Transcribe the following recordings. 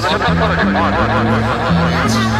私はただ一人。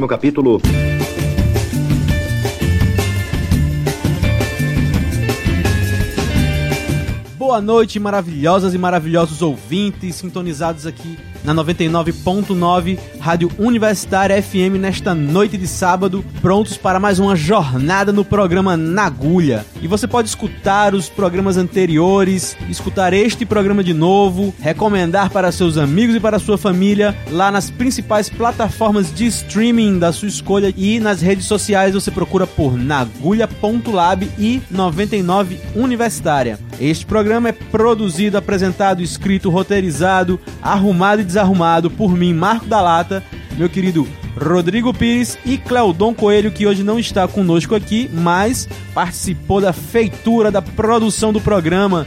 Próximo capítulo. Boa noite, maravilhosas e maravilhosos ouvintes sintonizados aqui na 99.9 Rádio Universitária FM nesta noite de sábado, prontos para mais uma jornada no programa Na Agulha. E você pode escutar os programas anteriores, escutar este programa de novo, recomendar para seus amigos e para sua família lá nas principais plataformas de streaming da sua escolha e nas redes sociais você procura por nagulha.lab e 99 Universitária. Este programa é produzido, apresentado, escrito, roteirizado, arrumado e desarrumado por mim, Marco da Lata, meu querido Rodrigo Pires e Cleudon Coelho, que hoje não está conosco aqui, mas participou da feitura, da produção do programa.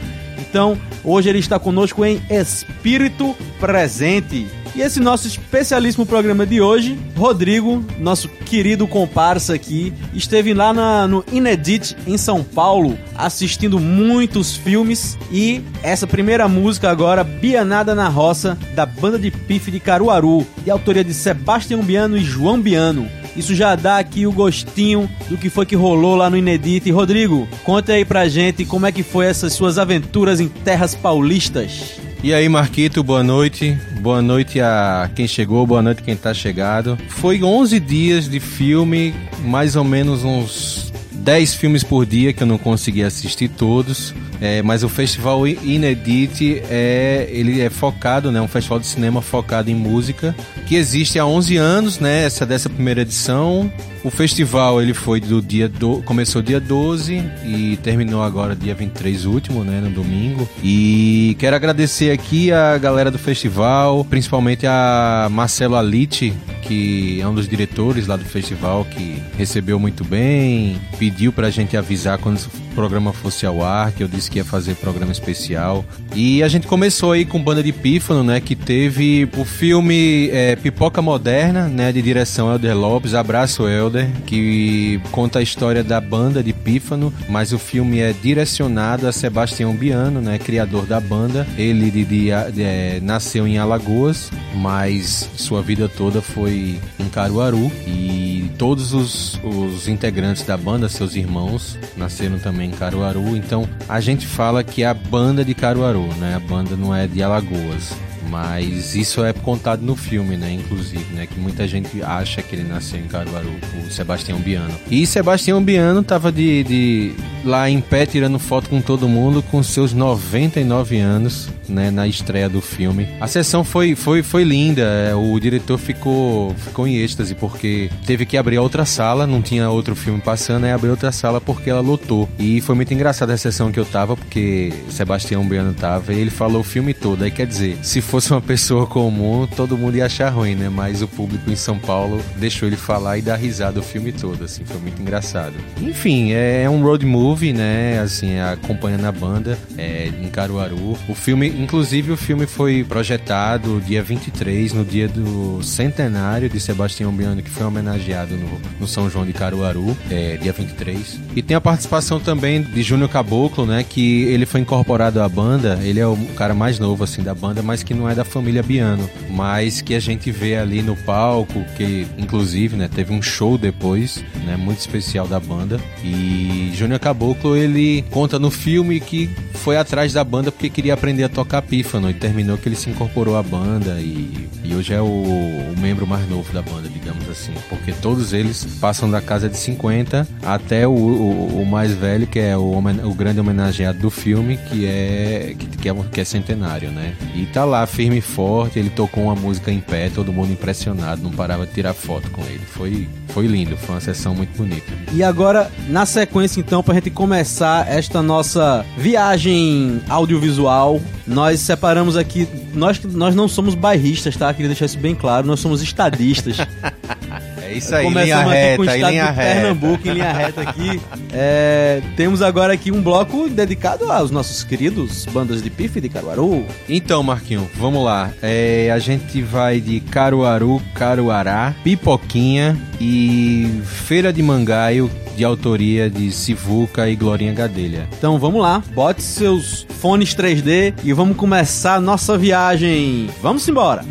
Então, hoje ele está conosco em espírito presente. E esse nosso especialíssimo programa de hoje, Rodrigo, nosso querido comparsa aqui, esteve lá na, no Inedit em São Paulo, assistindo muitos filmes e essa primeira música agora, Bianada na Roça, da banda de pife de Caruaru, de autoria de Sebastião Biano e João Biano. Isso já dá aqui o gostinho do que foi que rolou lá no Inedit. Rodrigo, conta aí pra gente como é que foi essas suas aventuras em terras paulistas. E aí, Marquito, boa noite. Boa noite a quem chegou, boa noite quem tá chegado. Foi 11 dias de filme, mais ou menos uns 10 filmes por dia que eu não consegui assistir todos. É, mas o festival Inedit é ele é focado, né, um festival de cinema focado em música que existe há 11 anos, né, essa dessa primeira edição. O festival ele foi do dia do, começou dia 12 e terminou agora dia 23 último, né, no domingo. E quero agradecer aqui a galera do festival, principalmente a Marcelo Alite, que é um dos diretores lá do festival, que recebeu muito bem, pediu pra gente avisar quando o programa fosse ao ar, que eu disse que ia fazer programa especial. E a gente começou aí com Banda de Pífano, né, que teve o filme é, Pipoca Moderna, né, de direção Helder Lopes, Abraço Helder, que conta a história da banda de Pífano, mas o filme é direcionado a Sebastião Biano, né, criador da banda. Ele de, de, de, é, nasceu em Alagoas, mas sua vida toda foi em Caruaru e todos os, os integrantes da banda, seus irmãos, nasceram também em Caruaru. Então a gente fala que é a banda de Caruaru, né? A banda não é de Alagoas. Mas isso é contado no filme, né? Inclusive, né? Que muita gente acha que ele nasceu em Caruaru, o Sebastião Biano. E Sebastião Biano tava de, de lá em pé tirando foto com todo mundo com seus 99 anos, né? Na estreia do filme. A sessão foi, foi, foi linda. É, o diretor ficou, ficou em êxtase porque teve que abrir outra sala, não tinha outro filme passando, aí abriu outra sala porque ela lotou. E foi muito engraçada a sessão que eu tava, porque Sebastião Biano tava e ele falou o filme todo. Aí quer dizer, se for fosse uma pessoa comum, todo mundo ia achar ruim, né? Mas o público em São Paulo deixou ele falar e dar risada o filme todo, assim, foi muito engraçado. Enfim, é um road movie, né? Assim, é acompanhando a banda é, em Caruaru. O filme, inclusive, o filme foi projetado dia 23, no dia do centenário de Sebastião Biano, que foi homenageado no, no São João de Caruaru, é, dia 23. E tem a participação também de Júnior Caboclo, né? Que ele foi incorporado à banda, ele é o cara mais novo, assim, da banda, mas que não não é da família Biano, mas que a gente vê ali no palco, que inclusive, né, teve um show depois, né, muito especial da banda. E Júnior Caboclo, ele conta no filme que foi atrás da banda porque queria aprender a tocar pífano e terminou que ele se incorporou à banda e, e hoje é o, o membro mais novo da banda, digamos assim, porque todos eles passam da casa de 50 até o, o, o mais velho, que é o, o grande homenageado do filme, que é que, que é, que é centenário, né? E tá lá firme e forte, ele tocou uma música em pé, todo mundo impressionado, não parava de tirar foto com ele. Foi, foi lindo, foi uma sessão muito bonita. E agora, na sequência, então, pra gente começar esta nossa viagem audiovisual, nós separamos aqui. Nós, nós não somos bairristas, tá? Queria deixar isso bem claro, nós somos estadistas. Isso aí, Começamos linha reta, com o estado linha de reta. Pernambuco, em linha reta aqui. É, temos agora aqui um bloco dedicado aos nossos queridos bandas de pife de Caruaru. Então, Marquinho, vamos lá. É, a gente vai de Caruaru, Caruará, Pipoquinha e Feira de Mangaio, de autoria de Sivuca e Glorinha Gadelha. Então vamos lá, bote seus fones 3D e vamos começar a nossa viagem. Vamos embora!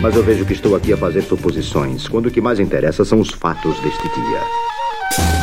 Mas eu vejo que estou aqui a fazer suposições, quando o que mais interessa são os fatos deste dia.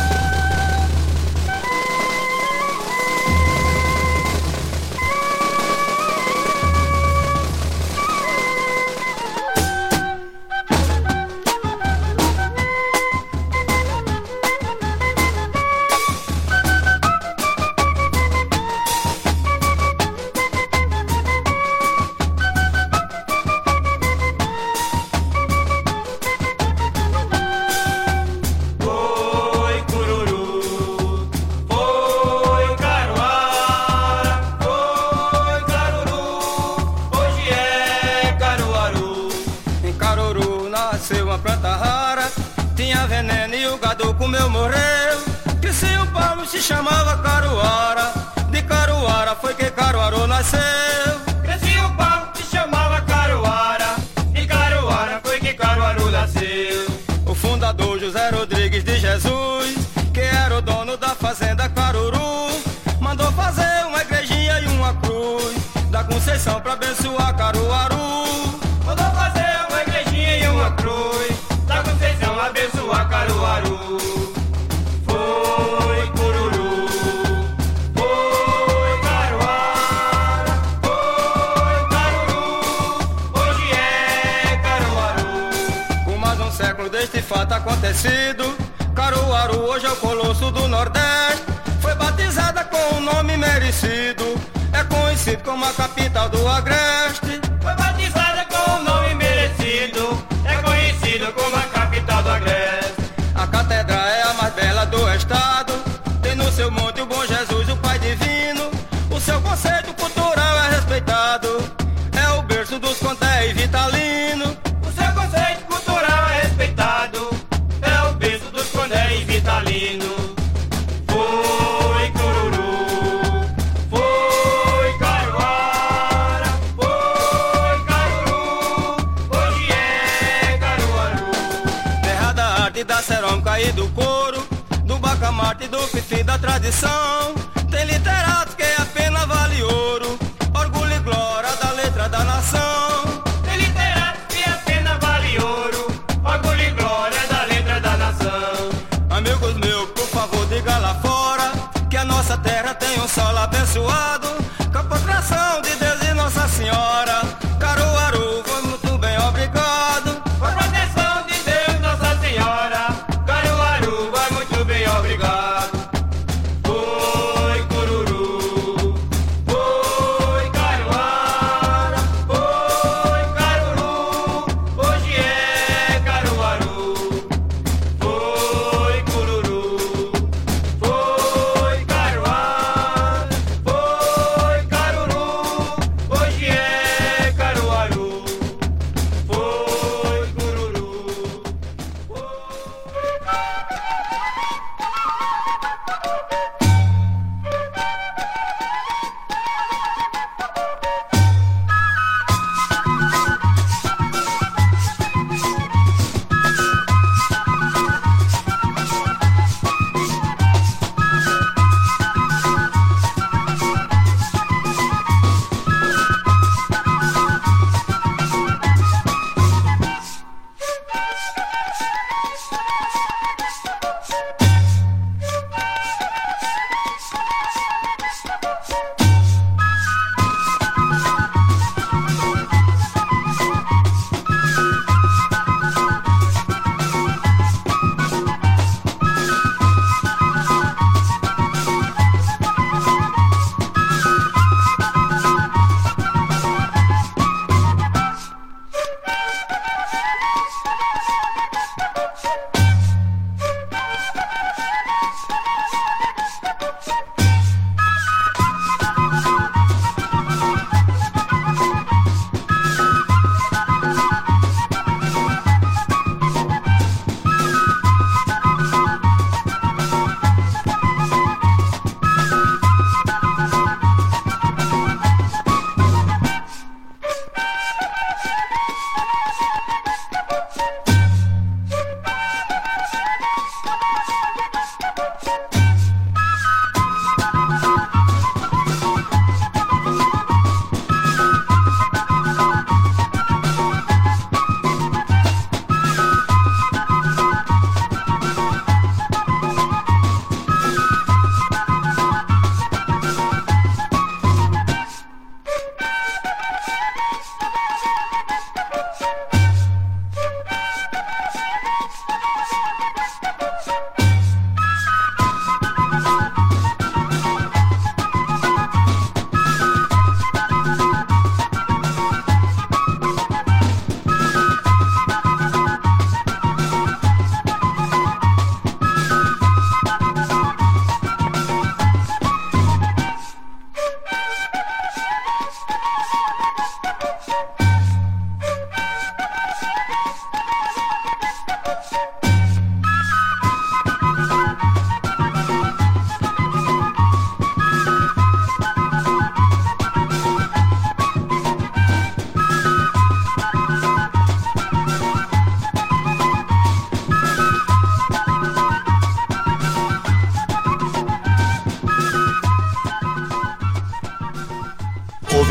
se chamava Caruara. De Caruara foi que Caruaru nasceu. Crescia um pau, se chamava Caruara. De Caruara foi que Caruaru nasceu. O fundador José Rodrigues de Jesus, que era o dono da fazenda Caruru, mandou fazer uma igrejinha e uma cruz. Da Conceição pra abençoar Caruaru. conhecido. Caruaru hoje é o colosso do Nordeste. Foi batizada com o um nome merecido. É conhecido como a capital do Agreste. Foi batizada com o um nome merecido. É conhecido como a the song.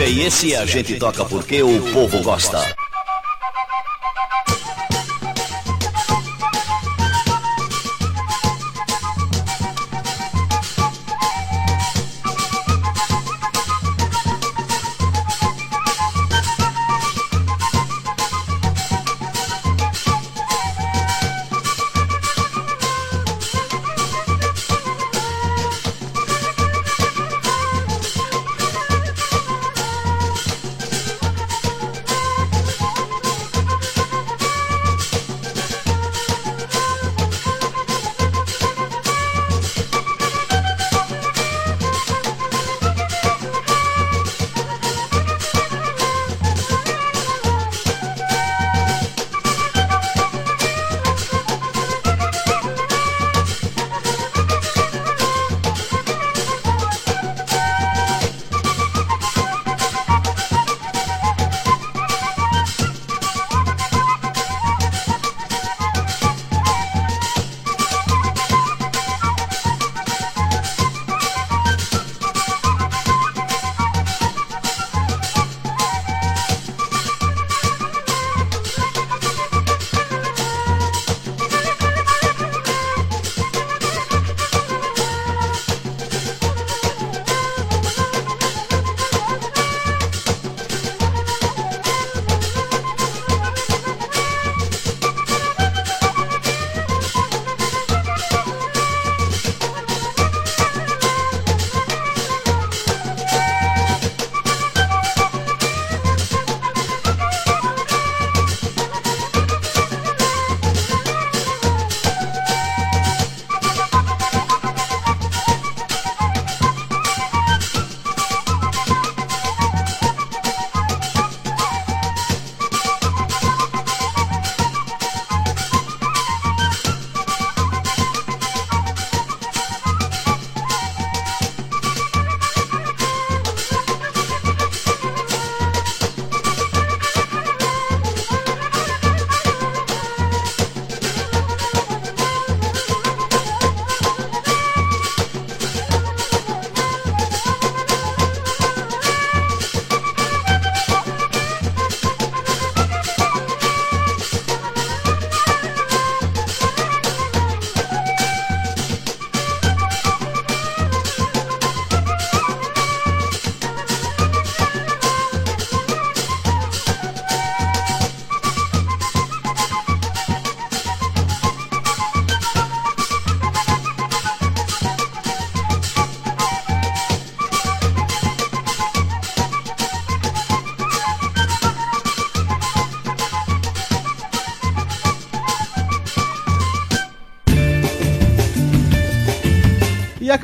e esse é a gente toca porque o povo gosta.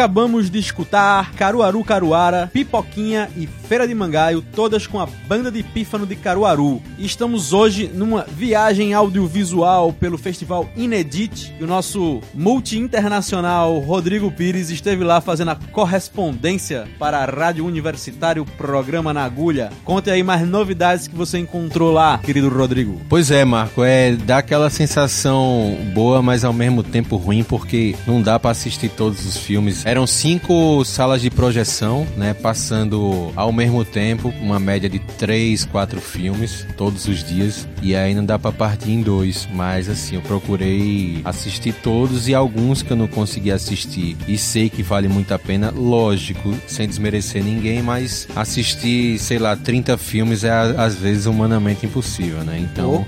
Acabamos de escutar Caruaru Caruara, Pipoquinha e Feira de Mangaio, todas com a banda de pífano de Caruaru. E estamos hoje numa viagem audiovisual pelo festival Inedit. E o nosso multi-internacional Rodrigo Pires esteve lá fazendo a correspondência para a Rádio Universitário Programa na Agulha. Conte aí mais novidades que você encontrou lá, querido Rodrigo. Pois é, Marco, é dá aquela sensação boa, mas ao mesmo tempo ruim, porque não dá para assistir todos os filmes. Eram cinco salas de projeção, né, passando ao mesmo tempo, uma média de três, quatro filmes todos os dias, e aí não dá para partir em dois. Mas assim, eu procurei assistir todos e alguns que eu não consegui assistir e sei que vale muito a pena, lógico, sem desmerecer ninguém, mas assistir, sei lá, 30 filmes é às vezes humanamente impossível, né? Então.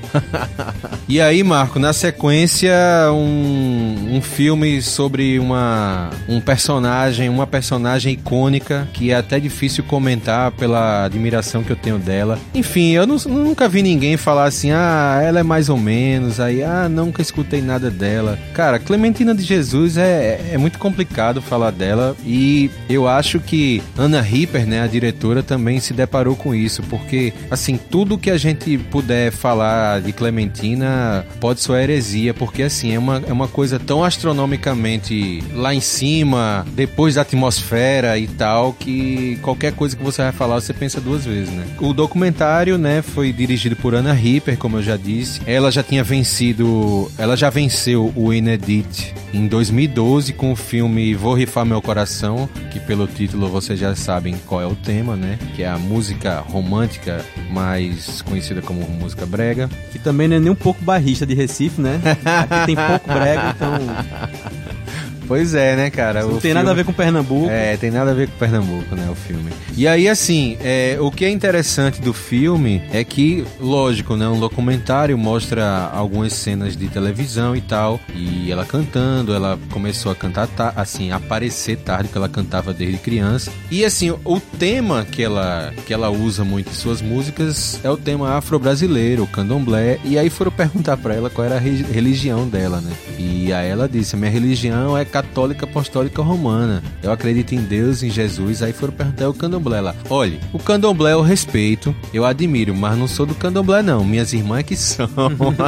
e aí, Marco, na sequência, um, um filme sobre uma um personagem, uma personagem icônica que é até difícil comentar pela admiração que eu tenho dela. Enfim, eu não- nunca vi ninguém falar assim, ah, ela é mais ou menos, aí, ah, nunca escutei nada dela. Cara, Clementina de Jesus é, é muito complicado falar dela e eu acho que Ana Ripper, né, a diretora, também se deparou com isso, porque, assim, tudo que a gente puder falar de Clementina pode soar heresia, porque, assim, é uma, é uma coisa tão astronomicamente lá em cima, depois da atmosfera e tal, que qualquer coisa que você vai falar, você pensa duas vezes, né? O documentário, né, foi dirigido por Ana Ripper, como eu já disse. Ela já tinha vencido, ela já venceu o Inedit em 2012 com o filme Vou Rifar Meu Coração, que pelo título vocês já sabem qual é o tema, né? Que é a música romântica mais conhecida como música brega. Que também não é nem um pouco barrista de Recife, né? Aqui tem pouco brega, então Pois é, né, cara? não O tem nada a filme- ver com Pernambuco. É, tem nada a ver com Pernambuco, né, o filme. E aí, assim, é, o que é interessante do filme é que, lógico, né, um documentário mostra algumas cenas de televisão e tal, e ela cantando, ela começou a cantar, ta- assim, a aparecer tarde, que ela cantava desde criança. E, assim, o tema que ela, que ela usa muito em suas músicas é o tema afro-brasileiro, o candomblé, e aí foram perguntar pra ela qual era a re- religião dela, né? E aí ela disse, minha religião é católica apostólica romana. Eu acredito em Deus, em Jesus. Aí foram perguntar o candomblé lá. Olha, o candomblé eu respeito, eu admiro, mas não sou do candomblé não. Minhas irmãs é que são.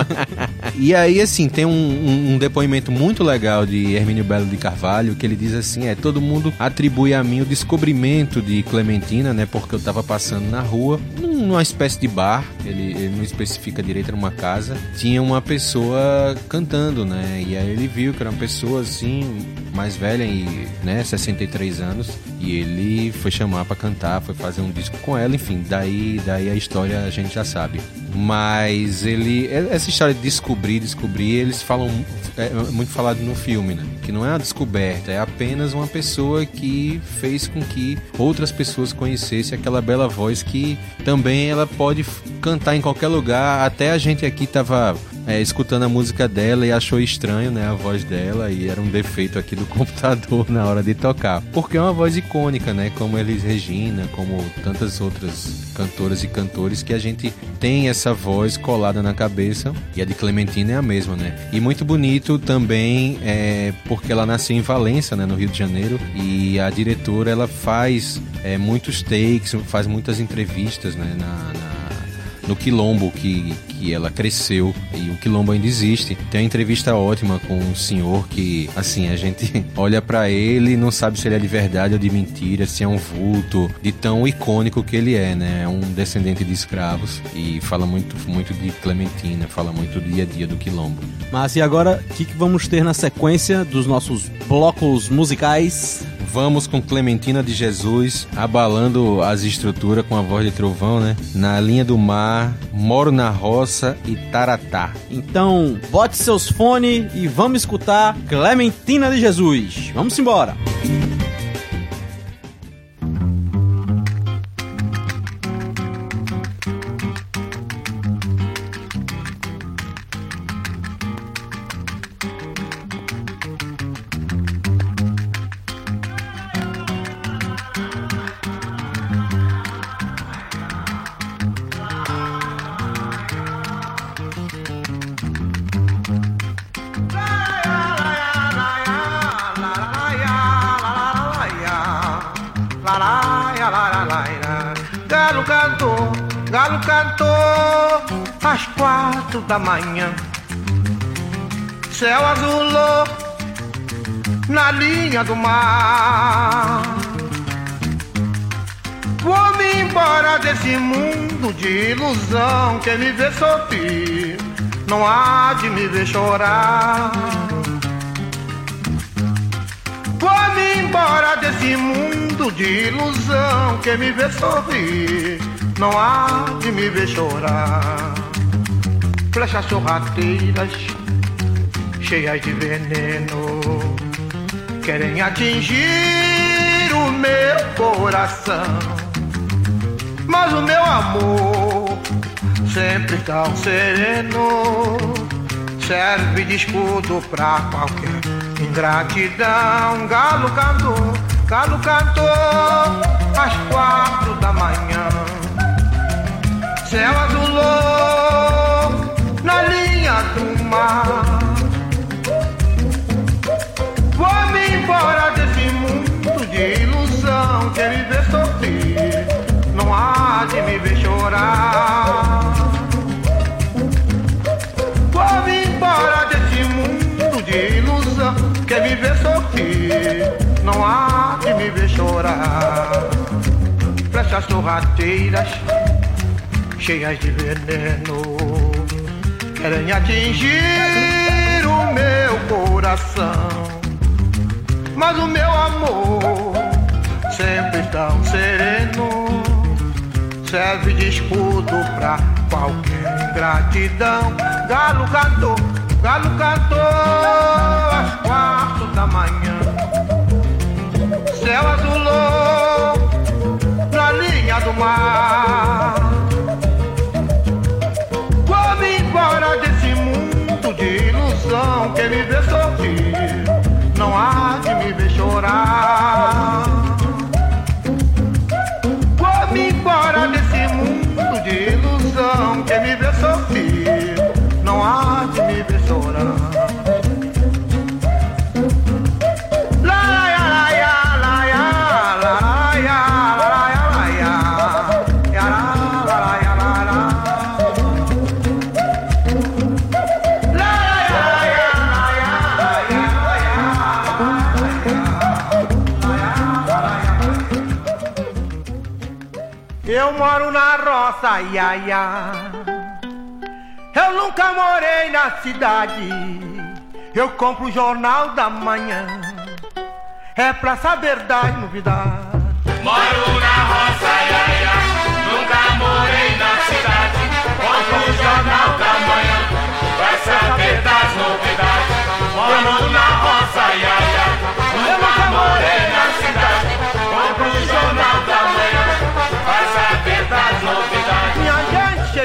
e aí, assim, tem um, um- um depoimento muito legal de Hermínio Belo de Carvalho, que ele diz assim, é, todo mundo atribui a mim o descobrimento de Clementina, né, porque eu tava passando na rua, numa espécie de bar, ele, ele não especifica direito, era uma casa, tinha uma pessoa cantando, né, e aí ele viu que era uma pessoa, assim, mais velha e, né, 63 anos, e ele foi chamar pra cantar, foi fazer um disco com ela, enfim, daí, daí a história a gente já sabe. Mas ele, essa história de descobrir, descobrir, eles falam, é muito falado no filme, né, que não é uma descoberta, é apenas uma pessoa que fez com que outras pessoas conhecessem aquela bela voz que também ela pode cantar em qualquer lugar, até a gente aqui tava é, escutando a música dela e achou estranho, né, a voz dela e era um defeito aqui do computador na hora de tocar. Porque é uma voz icônica, né, como Elis Regina, como tantas outras cantoras e cantores que a gente tem essa voz colada na cabeça e a de Clementina é a mesma, né? E muito bonito também é porque ela nasceu em Valença, né, no Rio de Janeiro e a diretora ela faz é, muitos takes, faz muitas entrevistas, né, na- na no quilombo que, que ela cresceu e o quilombo ainda existe. Tem uma entrevista ótima com um senhor que, assim, a gente olha pra ele e não sabe se ele é de verdade ou de mentira, se é um vulto, de tão icônico que ele é, né? É um descendente de escravos e fala muito, muito de Clementina, fala muito do dia a dia do quilombo. Mas e agora, o que, que vamos ter na sequência dos nossos blocos musicais? Vamos com Clementina de Jesus, abalando as estruturas com a voz de trovão, né? Na linha do mar, moro na roça e taratá. Então, bote seus fones e vamos escutar Clementina de Jesus. Vamos embora. la da manhã. Céu azulou na linha do mar. Vou-me embora desse mundo de ilusão. Quem me vê sorrir, não há de me ver chorar. Vou-me embora desse mundo de ilusão. Quem me vê sorrir, não há de me ver chorar. Flechas sorrateiras, cheias de veneno, querem atingir o meu coração. Mas o meu amor, sempre tão sereno, serve de escudo pra qualquer ingratidão. Galo cantou, galo cantou às quatro da manhã. Céu azulou embora desse mundo de ilusão. Quem me vê sorrir, não há de me ver chorar. Vou-me embora desse mundo de ilusão. Quem me vê sorrir, não há de me ver chorar. Flechas sorrateiras, cheias de veneno, querem atingir o meu coração. Mas o meu amor, sempre tão sereno, serve de escudo pra qualquer ingratidão. Galo cantou, galo cantou às quatro da manhã. Céu azulou na linha do mar. Me Eu moro na roça, ia, ia. Eu nunca morei na cidade. Eu compro o jornal da manhã. É pra saber das novidades. Moro na roça, ia, ia. Nunca morei na cidade. Compro o jornal da manhã. Vai saber das novidades. Moro na roça, ia, ia. Nunca morei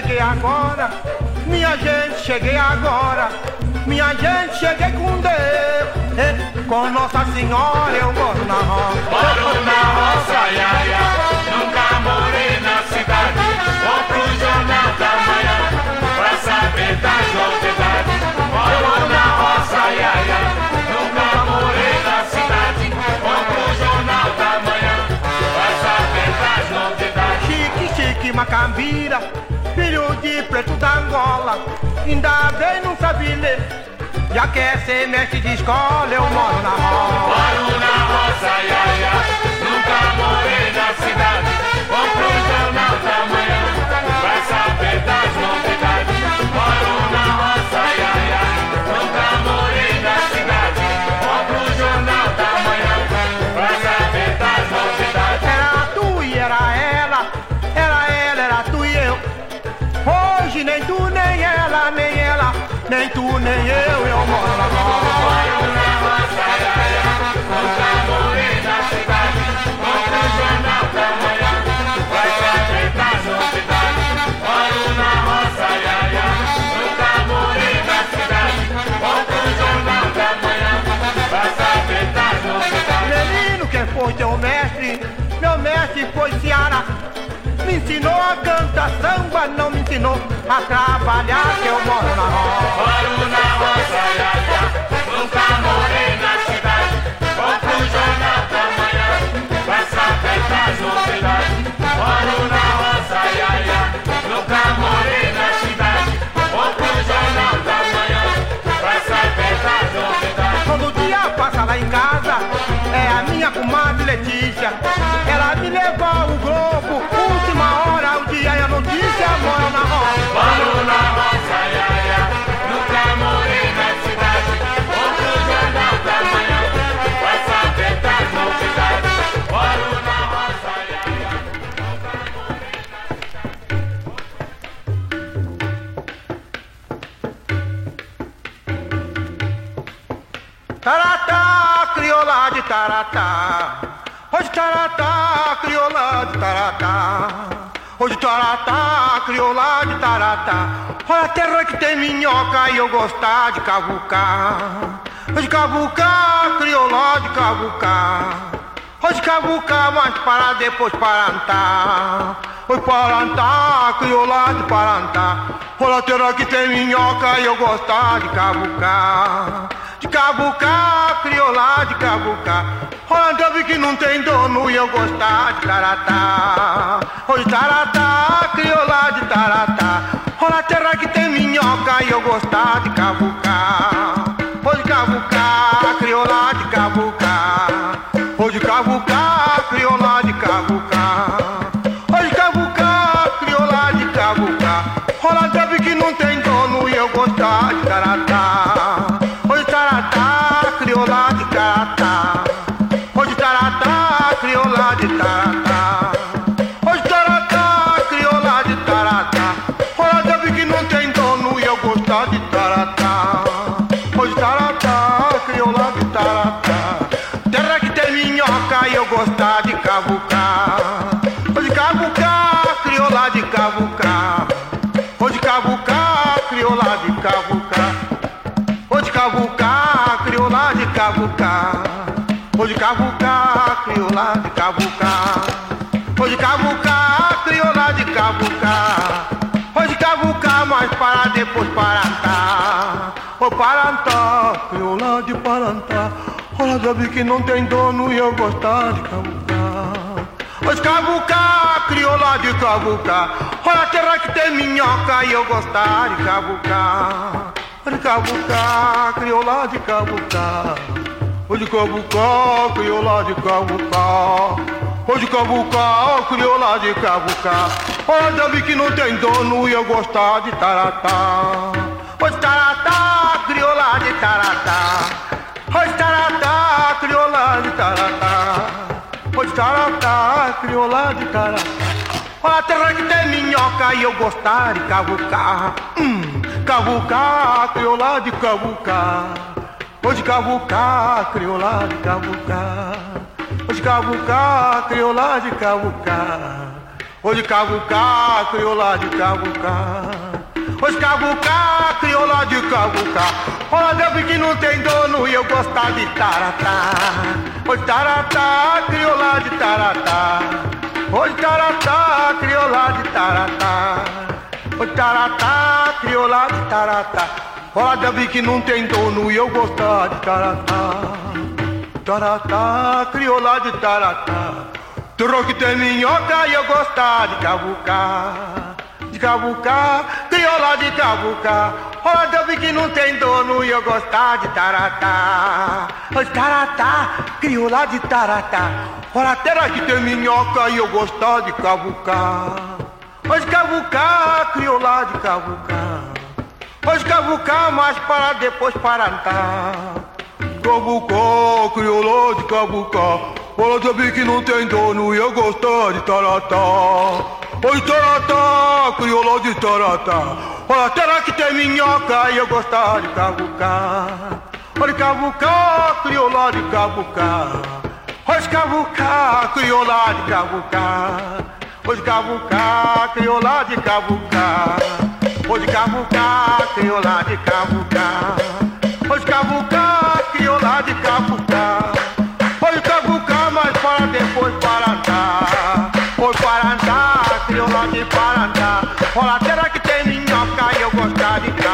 cheguei agora. Minha gente, cheguei agora. Minha gente, cheguei com Deus. Eh, Com Nossa Senhora eu moro na roça. Moro na roça, ia, ia. Nunca morei na cidade. Compro o jornal da manhã. Pra saber das novidades. Moro na roça, ia, ia. Nunca morei na cidade. Compro o jornal da manhã. Pra saber das novidades. Chique, chique, macambira. Filho de preto da Angola. Ainda bem não sabe ler. Já quer ser mestre de escola, eu moro na roça. Moro na roça, ia, ia. Nunca morei na cidade. Compro o jornal Hoje nem tu, nem ela, nem ela, nem tu, nem eu, eu moro na na roça, ia, ia. Nunca morei na cidade. Compro o jornal da manhã. Vai saber das novidades. Moro na roça, ia, ia. Morei na cidade. Compro o jornal da manhã. Vai saber das novidades. Menino, quem foi teu mestre? Meu mestre foi Ceará. Me ensinou a cantar não me ensinou a trabalhar que eu moro na roça. Moro na roça, ia, ia. nunca morei na cidade. Compro o jornal da manhã pra perto das novidades. Moro na roça, ia, ia. nunca morei na cidade. Compro o jornal da manhã pra saber das novidades. Todo dia passa lá em casa é a minha comadre Letícia. Ela me levou ao globo e a notícia, mora na roça. Moro na roça, ia, ia. Nunca morei na cidade. Compro o jornal da manhã. Vai saber das novidades. Moro na roça, ia, ia. Taratá, crioula de taratá. Hoje taratá, crioula de taratá. Hoje taratá, crioula de taratá. Olha a terra que tem minhoca e eu gostar de cavucar. Hoje cavucar, crioula de cavucar. Hoje cavucar, mas para depois parantar. Hoje parantar, crioula de parantar. Olha a terra que tem minhoca e eu gostar de cavucar. De cavucar, crioula de cavucar. Olha, deve que não tem dono e eu gostar de taratá. Hoje taratá, crioula de taratá. Olha a terra que tem minhoca e eu gostar de cavucar. Hoje cavucar, crioula de cavucar. Hoje cavucar, crioula de cavucar. Hoje cavucar, crioula de cavucar. Hoje cavucar, mas para depois parantar. Ô parantar, crioula de parantar. Olha, sabe que não tem dono e eu gostar de cavucar. Hoje cavucar, crioula de cavucar. Olha terra que tem minhoca e eu gostar de cavucar. Hoje cavucar, crioula de cavucar. Hoje cavucar, crioula de cavucar. Hoje cavucar, crioula de cavucar. Olha, sabe que não tem dono e eu gostar de taratá. Hoje taratá, crioula de taratá. Hoje taratá, crioula de taratá. Hoje taratá, crioula de taratá. A terra que tem minhoca e eu gostar de cavucar. Hum, cavucar, crioula de cavucar. Hoje cavucar, crioula de cavucar. Hoje cavucar, crioula de cavucar. Hoje cavucar, crioula de cavucar. Hoje cavucar, crioula de cavucar. Olha, que não tem dono e eu gostar de taratá. Hoje taratá, crioula de taratá. Hoje taratá, crioula de taratá. Hoje taratá, crioula de taratá. Olha, deve que não tem dono e eu gostar de taratá. Taratá, crioula de taratá. Que tem minhoca e eu gostar de cavucar. De cavucar, crioula de cavucar. Olha, deve que não tem dono e eu gostar de taratá. Taratá, crioula de taratá. Terra que tem minhoca e eu gostar de cavucar. Hoje cavucar, crioula de cavucar. Hoje cavucar, mas para depois parantar. Cavucar, crioula de cavucar. Olha, sabe que não tem dono e eu gostar de taratá. Oi, taratá, crioula de taratá. Olha, terra que tem minhoca e eu gostar de cavucar. Olha, cavucar, crioula de cavucar. Hoje cavucar, crioula de cavucar. Hoje cavucar, crioula de cavucar. Hoje cavucar, crioula de cavucar. Hoje cavucar, crioula de cavucar. Hoje cavucar, mas para depois parantar. Hoje parantar, crioula de parantar. Olha a terra que tem minhoca e eu gostar de cavucar.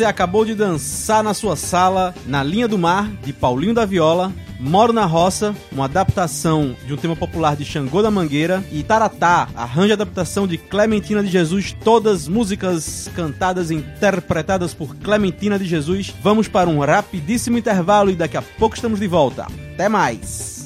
Você acabou de dançar na sua sala, Na Linha do Mar, de Paulinho da Viola, Moro na Roça, uma adaptação de um tema popular de Xangô da Mangueira, e Taratá, arranjo adaptação de Clementina de Jesus, todas músicas cantadas e interpretadas por Clementina de Jesus. Vamos para um rapidíssimo intervalo e daqui a pouco estamos de volta. Até mais!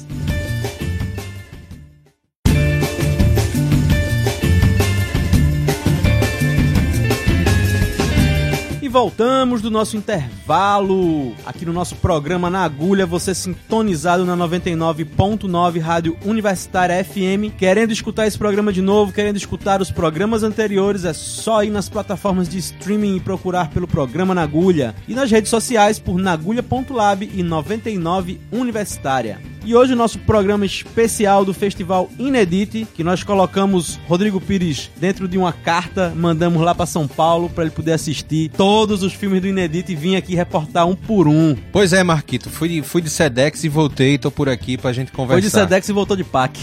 Voltamos do nosso intervalo aqui no nosso programa Na Agulha, você sintonizado na 99.9 Rádio Universitária FM. Querendo escutar esse programa de novo, querendo escutar os programas anteriores, é só ir nas plataformas de streaming e procurar pelo programa Na Agulha e nas redes sociais por nagulha.lab e 99 Universitária. E hoje o nosso programa especial do Festival Inedite, que nós colocamos Rodrigo Pires dentro de uma carta, mandamos lá para São Paulo para ele poder assistir todos os filmes do Inedite e vir aqui reportar um por um. Pois é, Marquito, fui, fui de Sedex e voltei, tô por aqui pra gente conversar. Foi de Sedex e voltou de PAC.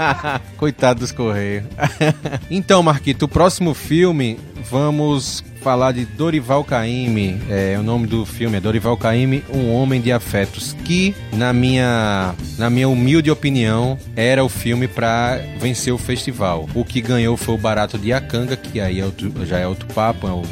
Coitado dos Correios. então, Marquito, o próximo filme vamos falar de Dorival Caymmi. É, o nome do filme é Dorival Caymmi, Um Homem de Afetos, que na minha, na minha humilde opinião era o filme para vencer o festival. O que ganhou foi o Barato de Acanga, que aí é outro, já é outro papo, é o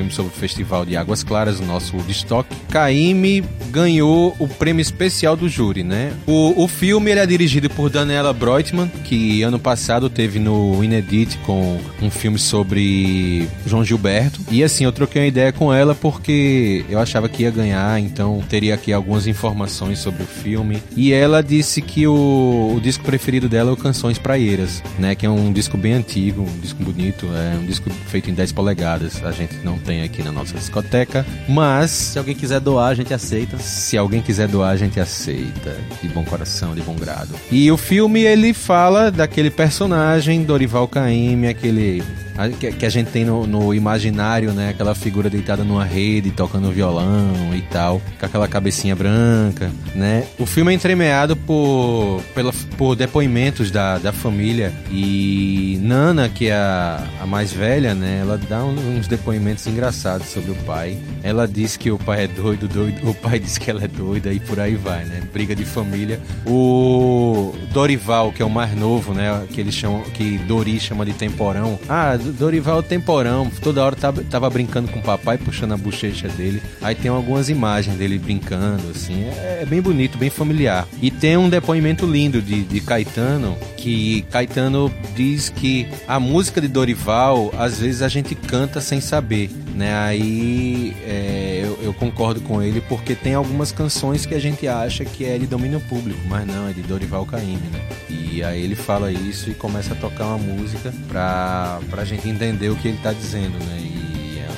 filme sobre o Festival de Águas Claras, o nosso Woodstock. Caime ganhou o prêmio especial do júri, né? O, o filme ele é dirigido por Daniela Breutmann, que ano passado teve no Inedit com um filme sobre João Gilberto. E assim, eu troquei uma ideia com ela porque eu achava que ia ganhar, então teria aqui algumas informações sobre o filme. E ela disse que o, o disco preferido dela é o Canções Praieiras, né? Que é um disco bem antigo, um disco bonito, é um disco feito em 10 polegadas. A gente não tem aqui na nossa discoteca, mas se alguém quiser doar, a gente aceita. Se alguém quiser doar, a gente aceita, de bom coração, de bom grado. E o filme ele fala daquele personagem Dorival Caymmi, aquele que, a gente tem no, no, imaginário, né? Aquela figura deitada numa rede, tocando violão e tal, com aquela cabecinha branca, né? O filme é entremeado por, pela, por depoimentos da, da família e Nana, que é a, a mais velha, né? Ela dá uns depoimentos engraçados sobre o pai. Ela diz que o pai é doido, doido, o pai diz que ela é doida e por aí vai, né? Briga de família. O Dorival, que é o mais novo, né? Que eles chamam, que Dori chama de temporão. Ah, Dorival Temporão, toda hora tava, tava brincando com o papai, puxando a bochecha dele. Aí tem algumas imagens dele brincando, assim. É, é bem bonito, bem familiar. E tem um depoimento lindo de, de Caetano, que Caetano diz que a música de Dorival, às vezes a gente canta sem saber, né? Aí é, eu, eu, concordo com ele porque tem algumas canções que a gente acha que é de domínio público, mas não, é de Dorival Caymmi, né? E aí ele fala isso e começa a tocar uma música pra, pra gente entender o que ele tá dizendo, né? E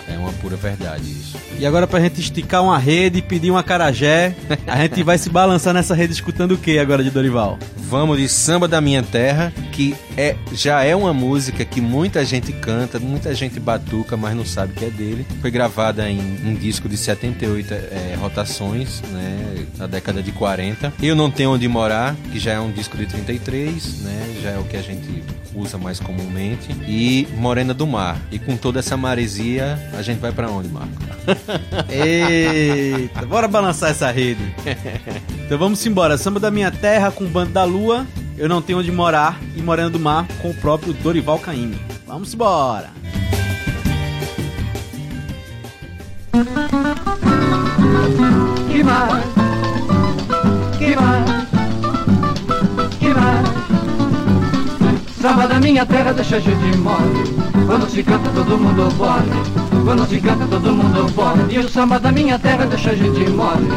é, uma pura verdade isso. E agora pra gente esticar uma rede e pedir uma carajé, a gente vai se balançar nessa rede escutando o que agora de Dorival? Vamos de Samba da Minha Terra, que é, já é uma música que muita gente canta, muita gente batuca, mas não sabe que é dele. Foi gravada em um disco de 78 é, rotações, né, na década de 40. Eu Não Tenho Onde Morar, que já é um disco de 33, né, já é o que a gente usa mais comumente. E Morena do Mar. E com toda essa maresia, a gente vai para onde, Marco? Eita, bora balançar essa rede. Então vamos embora. Samba da Minha Terra com Bando da Lua, Eu Não Tenho Onde Morar e Morena do Mar com o próprio Dorival Caymmi. Vamos embora. Que mais? Que mais? Samba da minha terra deixa a gente mole Quando se canta todo mundo bole quando se canta todo mundo pode E o samba da minha terra deixa a gente mole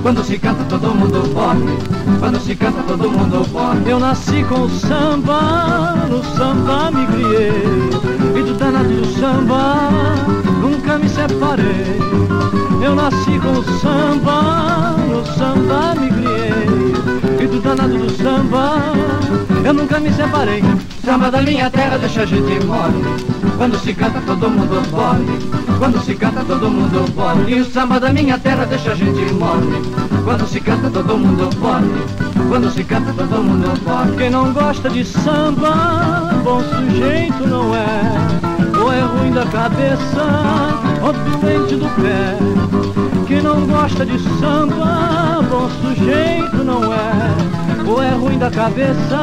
Quando se canta todo mundo pode Quando se canta todo mundo pode Eu nasci com o samba No samba me criei. E do danado do samba Nunca me separei. Eu nasci com o samba No samba me criei Do danado do samba. Eu nunca me separei. Samba da minha terra deixa a gente mole quando se canta todo mundo pode Quando se canta todo mundo pode E o samba da minha terra deixa a gente mole Quando se canta todo mundo pode Quando se canta todo mundo pode Quem não gosta de samba Bom sujeito não é. Ou é ruim da cabeça, ou doente do pé. Que não gosta de samba, bom sujeito não é. Ou é ruim da cabeça,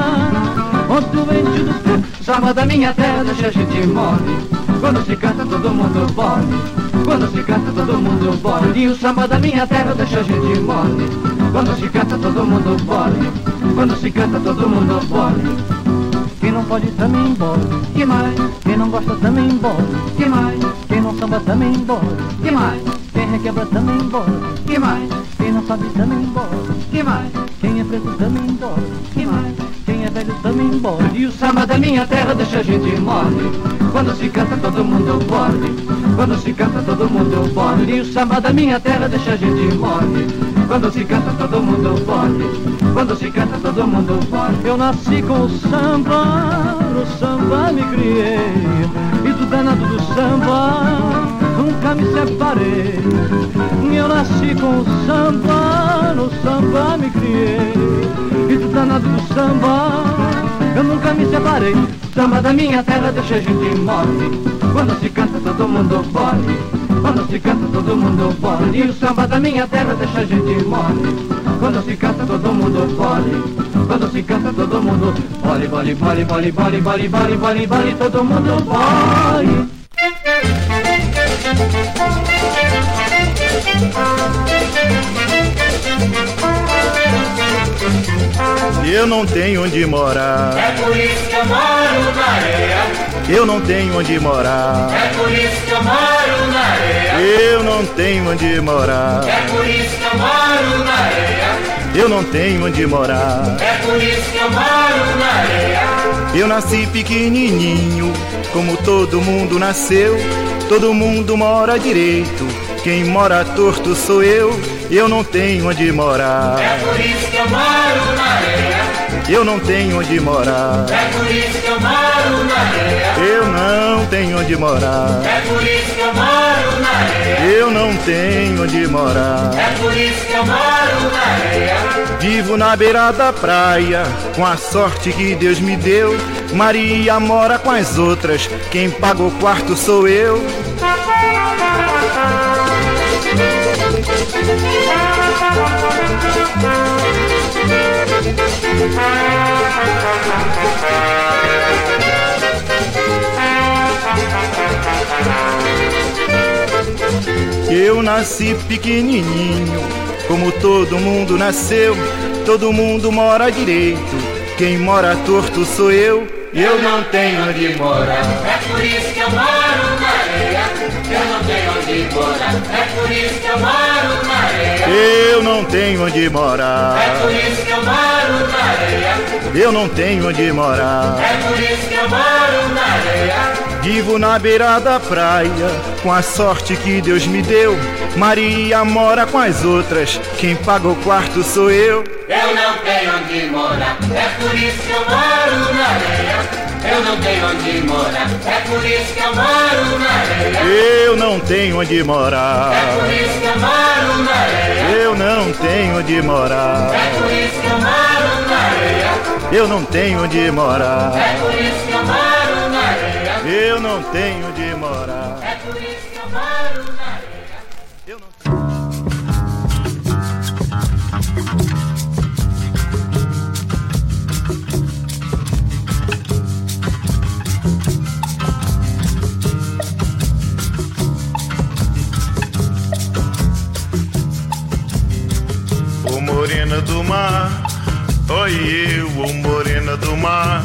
ou doente do pé. Samba da minha terra deixa a gente mole. Quando se canta todo mundo bole. Quando se canta todo mundo bole. E o samba da minha terra deixa a gente mole. Quando se canta todo mundo bole. Quando se canta todo mundo bole. Quem não pode também bole, que mais? Quem não gosta também bole, que mais? Quem não samba também bole, que mais? Quem requebra também bole, que mais? Quem não sabe também bole, que mais? Quem é preto também bole, que mais? Quem é velho também bole. E o samba da minha terra deixa a gente mole. Quando se canta todo mundo bole. Quando se canta todo mundo bole. E o samba da minha terra deixa a gente mole. Quando se canta todo mundo bole. Quando se canta todo mundo bole. Eu nasci com o samba, no samba me criei. E do danado do samba nunca me separei. Eu nasci com o samba, no samba me criei. E do danado do samba, eu nunca me separei. Samba da minha terra deixa a gente mole. Quando se canta todo mundo bole. Quando se canta todo mundo bole. E o samba da minha terra deixa a gente mole. Quando se canta todo mundo bole. Quando se canta todo mundo bole, bole, bole, bole, bole, bole, bole, bole, bole, todo mundo bole. Eu não tenho onde morar. É por isso que eu moro na areia. Eu não tenho onde morar. É por isso que eu moro na areia. Eu não tenho onde morar. É por isso que eu moro na areia. Eu não tenho onde morar. É por isso que eu moro na areia. Eu nasci pequenininho, como todo mundo nasceu. Todo mundo mora direito. Quem mora torto sou eu. Eu não tenho onde morar. É por isso que eu moro na areia. Eu não tenho onde morar. É por isso que eu moro na areia. Eu não tenho onde morar. É por isso que eu moro na areia. Eu não tenho onde morar. É por isso que eu moro na areia. Vivo na beira da praia, com a sorte que Deus me deu. Maria mora com as outras, quem paga o quarto sou eu. Eu nasci pequenininho, como todo mundo nasceu. Todo mundo mora direito, quem mora torto sou eu. Eu não tenho onde morar. É por isso que eu moro É por isso que eu moro na areia. Eu não tenho onde morar. É por isso que eu moro na areia. Eu não tenho onde morar. É por isso que eu moro na areia. Vivo na beira da praia, com a sorte que Deus me deu. Maria mora com as outras, quem paga o quarto sou eu. Eu não tenho onde morar. É por isso que eu moro na areia. Eu não tenho onde morar. É por isso que eu moro na areia. Eu não tenho onde morar. É por isso que eu moro na areia. Eu não tenho onde morar. É por isso que eu moro na areia. Eu não tenho onde morar. É por isso que eu moro na areia. Eu não tenho onde morar. É por isso que eu moro na areia. Do mar.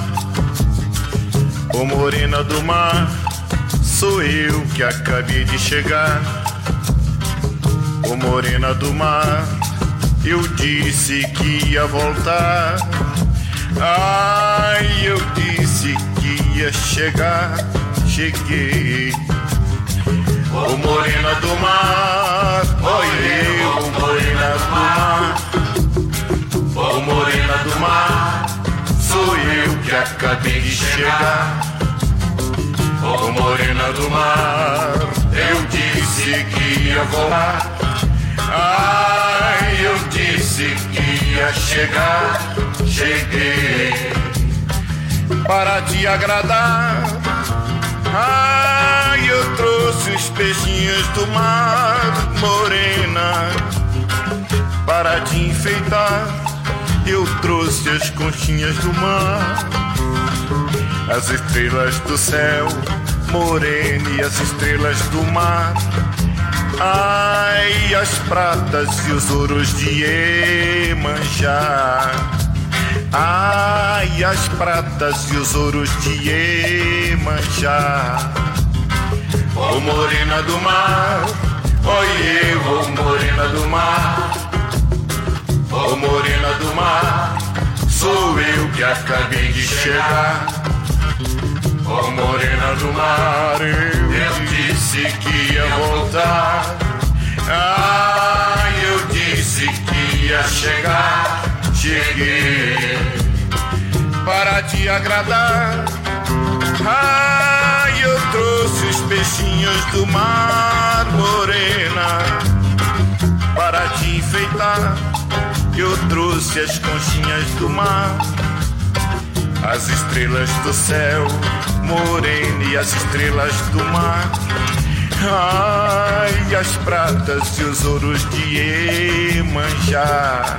Ô morena do mar, sou eu que acabei de chegar. Ô morena do mar, eu disse que ia voltar. Ai, eu disse que ia chegar, cheguei. Ô morena do mar, oi ô morena do mar. Ô morena do mar, sou eu que acabei de chegar. Ô morena do mar, eu disse que ia voar. Ai, eu disse que ia chegar, cheguei para te agradar. Ai, eu trouxe os peixinhos do mar, morena, para te enfeitar. Eu trouxe as conchinhas do mar, as estrelas do céu, morena e as estrelas do mar. Ai, as pratas e os ouros de Iemanjá. Ai, as pratas e os ouros de Iemanjá. Ô morena do mar, oi eu, ô morena que acabei de chegar. Ô morena do mar, eu disse que ia voltar. Ah, eu disse que ia chegar. Cheguei para te agradar. Ah, eu trouxe os peixinhos do mar, morena, para te enfeitar. Eu trouxe as conchinhas do mar, as estrelas do céu, morena e as estrelas do mar. Ai, as pratas e os ouros de Iemanjá.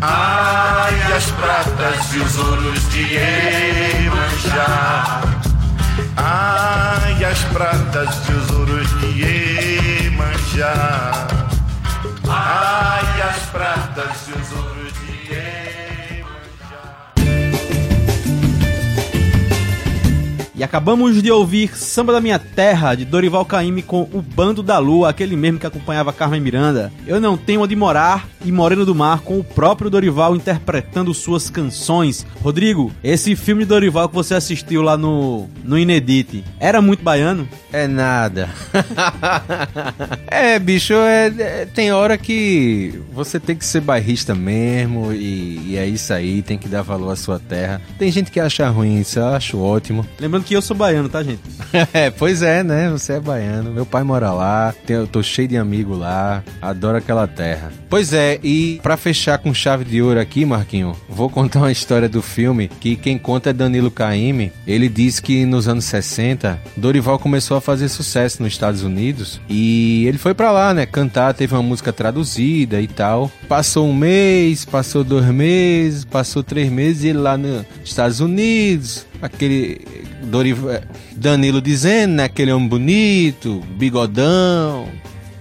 Ai, as pratas e os ouros de Iemanjá. Ai, as pratas e os ouros de Iemanjá. Ai, as pratas e os ouros E acabamos de ouvir Samba da Minha Terra, de Dorival Caymmi com O Bando da Lua, aquele mesmo que acompanhava Carmen Miranda. Eu Não Tenho Onde Morar e Moreno do Mar, com o próprio Dorival interpretando suas canções. Rodrigo, esse filme de Dorival que você assistiu lá no, no Inedite, era muito baiano? É nada. é, bicho, é, é- tem hora que você tem que ser bairrista mesmo e, e é isso aí, tem que dar valor à sua terra. Tem gente que acha ruim, isso eu acho ótimo. Lembrando que eu sou baiano, tá, gente? É, pois é, né? Você é baiano. Meu pai mora lá, eu tô cheio de amigo lá, adoro aquela terra. Pois é, e pra fechar com chave de ouro aqui, Marquinho, vou contar uma história do filme que quem conta é Danilo Caymmi. Ele diz que nos anos 60, Dorival começou a fazer sucesso nos Estados Unidos e ele foi pra lá, né? Cantar, teve uma música traduzida e tal. Passou um mês, passou dois meses, passou três meses e lá nos Estados Unidos, aquele Dorival, Danilo dizendo, né? Aquele homem bonito, bigodão,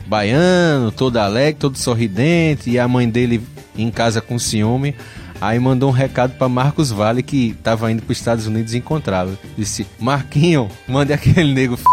baiano, todo alegre, todo sorridente, e a mãe dele em casa com ciúme. Aí mandou um recado para Marcos Vale que tava indo para os Estados Unidos encontrá-lo. Disse: Marquinho, mande aquele nego f...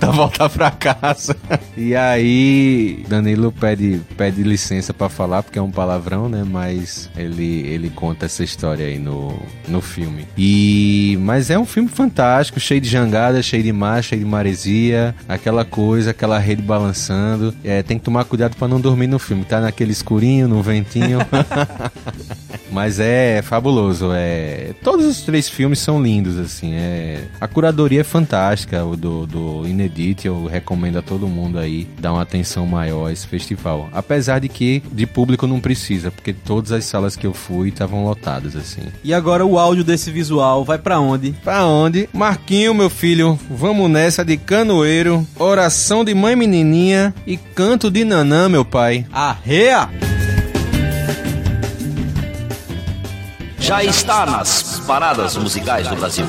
voltar pra casa. E aí Danilo pede, pede licença para falar porque é um palavrão, né? Mas ele, ele conta essa história aí no, no filme. E mas é um filme fantástico, cheio de jangada, cheio de mar, cheio de maresia, aquela coisa, aquela rede balançando. É, tem que tomar cuidado para não dormir no filme. Tá naquele escurinho, no ventinho. Mas é fabuloso. É... Todos os três filmes são lindos, assim. É... A curadoria é fantástica, o do, do Inedit. Eu recomendo a todo mundo aí dar uma atenção maior a esse festival. Apesar de que de público não precisa, porque todas as salas que eu fui estavam lotadas, assim. E agora o áudio desse visual vai pra onde? Pra onde? Marquinho, meu filho, vamos nessa de canoeiro, oração de mãe menininha e canto de nanã, meu pai. Arrea! Já está nas paradas musicais do Brasil.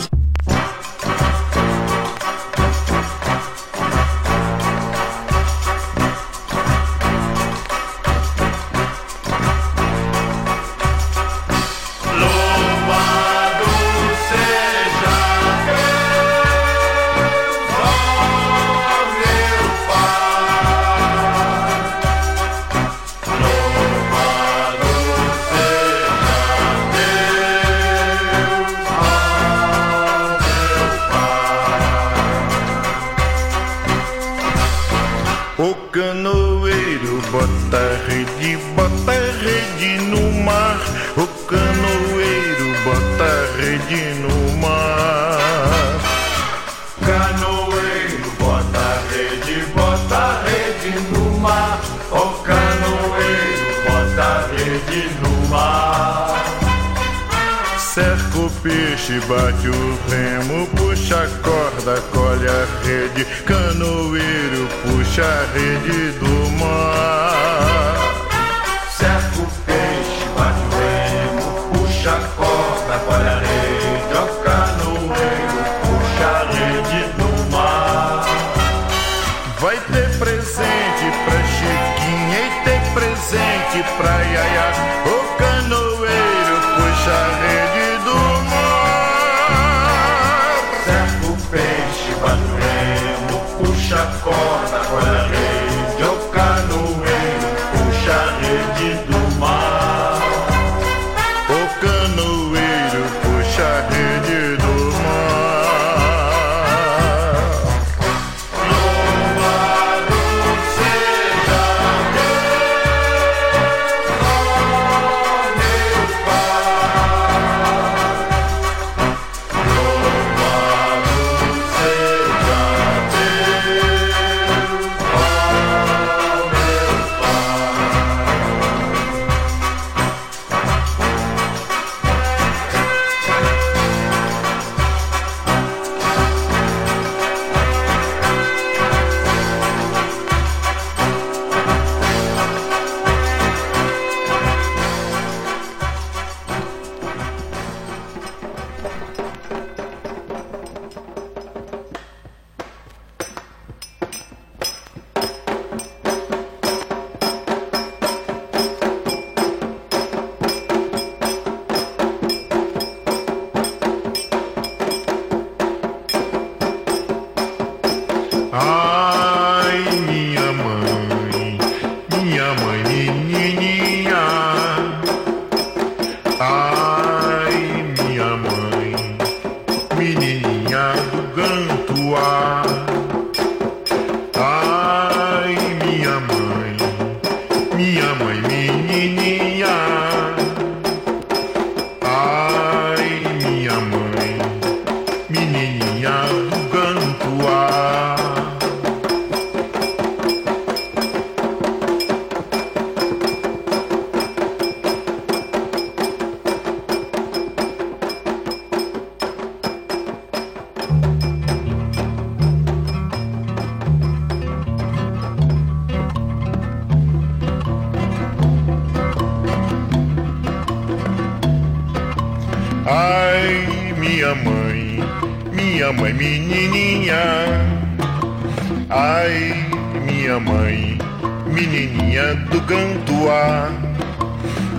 Minha mãe, menininha do Gantuá.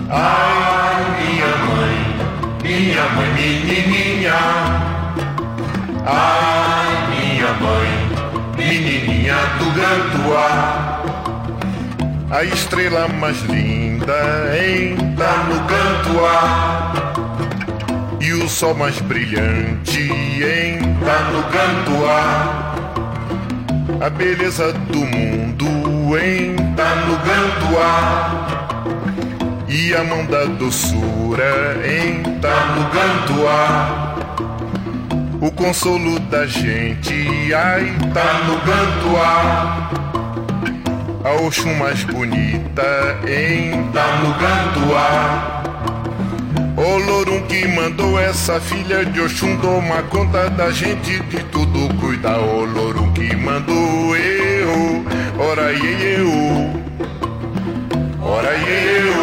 Ai, minha mãe, minha mãe menininha. Ai, minha mãe, menininha do Gantuá. A estrela mais linda entra no Gantuá. E o sol mais brilhante entra no Gantuá. A beleza do mundo entra no Gantuá. E a mão da doçura entra no Gantuá. O consolo da gente, ai, tá no Gantuá. A Oxum mais bonita entra no Gantuá. O Lorum que mandou essa filha de Oxum toma conta da gente de tudo cuida. O Lorum que mandou eu, ora eu, ora eu,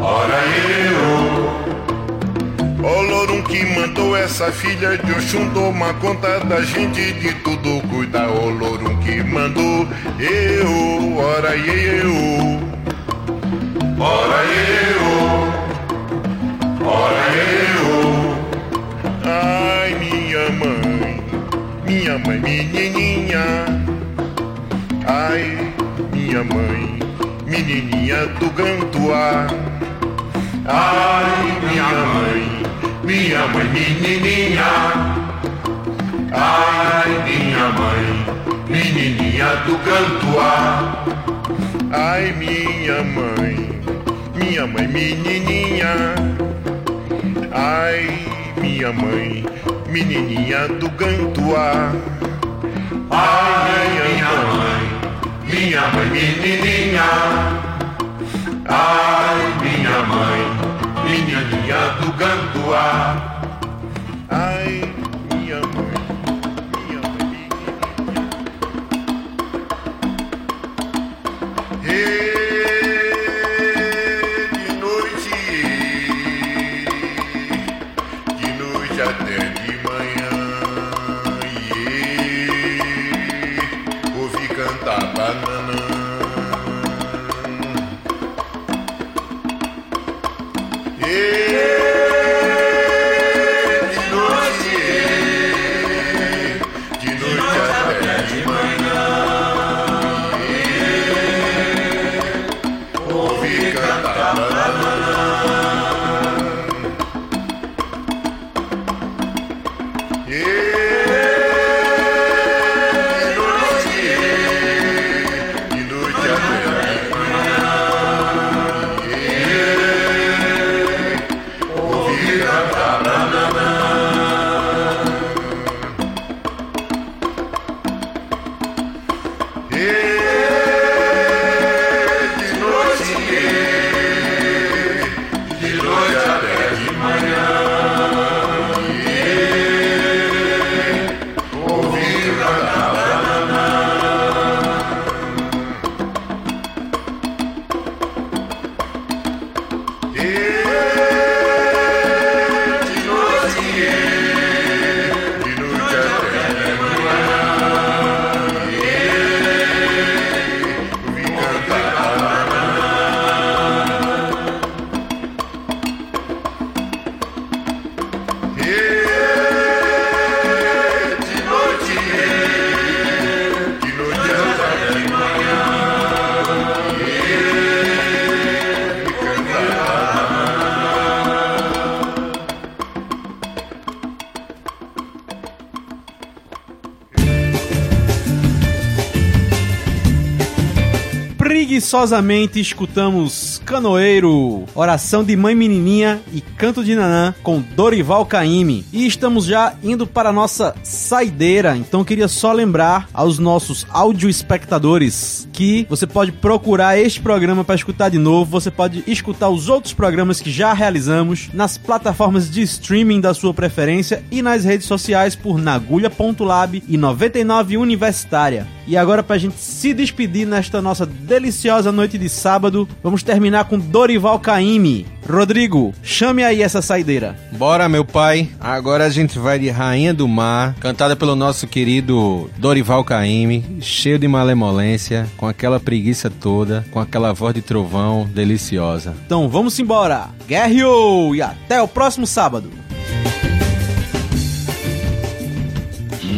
ora eu. O Lorum que mandou essa filha de Oxum toma conta da gente de tudo cuida. Lorum que mandou eu, ora eu, ora eu. Ora eu, minha mãe menininha, ai minha mãe, menininha do Gantuá, ai minha mãe, minha mãe menininha, ai minha mãe, menininha do Gantuá, ai minha mãe, minha mãe menininha. Ai, minha mãe, menininha do Gantuá. Ai, minha mãe, minha mãe, menininha. Ai, minha mãe, menininha do Gantuá. Preguiçosamente escutamos Canoeiro, Oração de Mãe Menininha e Canto de Nanã com Dorival Caymmi. E estamos já indo para a nossa saideira, então queria só lembrar aos nossos áudio espectadores que você pode procurar este programa para escutar de novo, você pode escutar os outros programas que já realizamos nas plataformas de streaming da sua preferência e nas redes sociais por nagulha.lab e 99 Universitária. E agora pra gente se despedir nesta nossa deliciosa noite de sábado, vamos terminar com Dorival Caymmi. Rodrigo, chame aí essa saideira. Bora, meu pai. Agora a gente vai de Rainha do Mar, cantada pelo nosso querido Dorival Caymmi, cheio de malemolência, com aquela preguiça toda, com aquela voz de trovão deliciosa. Então vamos embora. Guerreou e até o próximo sábado.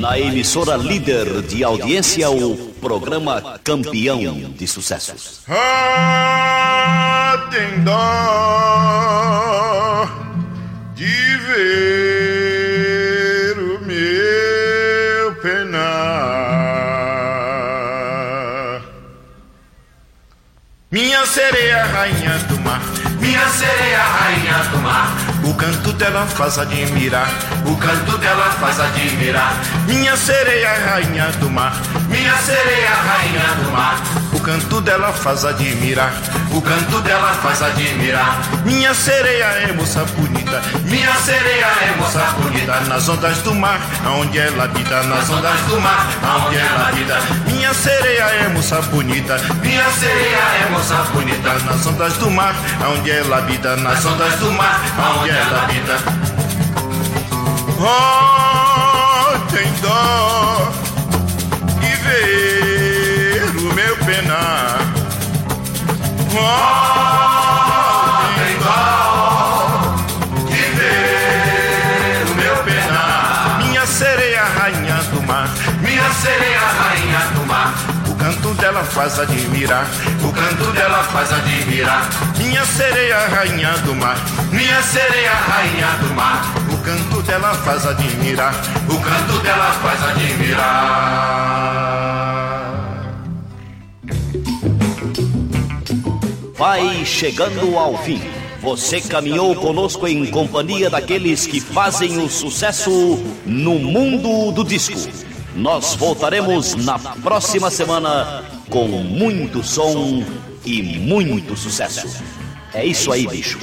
Na emissora líder de audiência, o programa campeão de sucessos. Ah, tem dó de ver o meu penar. Minha sereia, rainha do mar, minha sereia, rainha do mar. O canto dela faz admirar, o canto dela faz admirar. Minha sereia, rainha do mar, minha sereia, rainha do mar. O canto dela faz admirar, o canto dela faz admirar. Minha sereia é moça bonita, minha sereia é moça bonita. Nas ondas do mar, aonde ela habita, nas ondas do mar, aonde ela habita. Minha sereia é moça bonita, minha sereia é moça bonita. Nas ondas do mar, aonde ela habita, nas ondas do mar, aonde ela habita. Oh, tem dó de ver o meu penar. Oh, Minha sereia, rainha do mar. O canto dela faz admirar. O canto dela faz admirar. Minha sereia, rainha do mar. Minha sereia, rainha do mar. O canto dela faz admirar. O canto dela faz admirar. Vai chegando ao fim. Você caminhou conosco em companhia daqueles que fazem o sucesso no mundo do disco. Nós voltaremos na próxima semana com muito som e muito sucesso. É isso aí, bicho.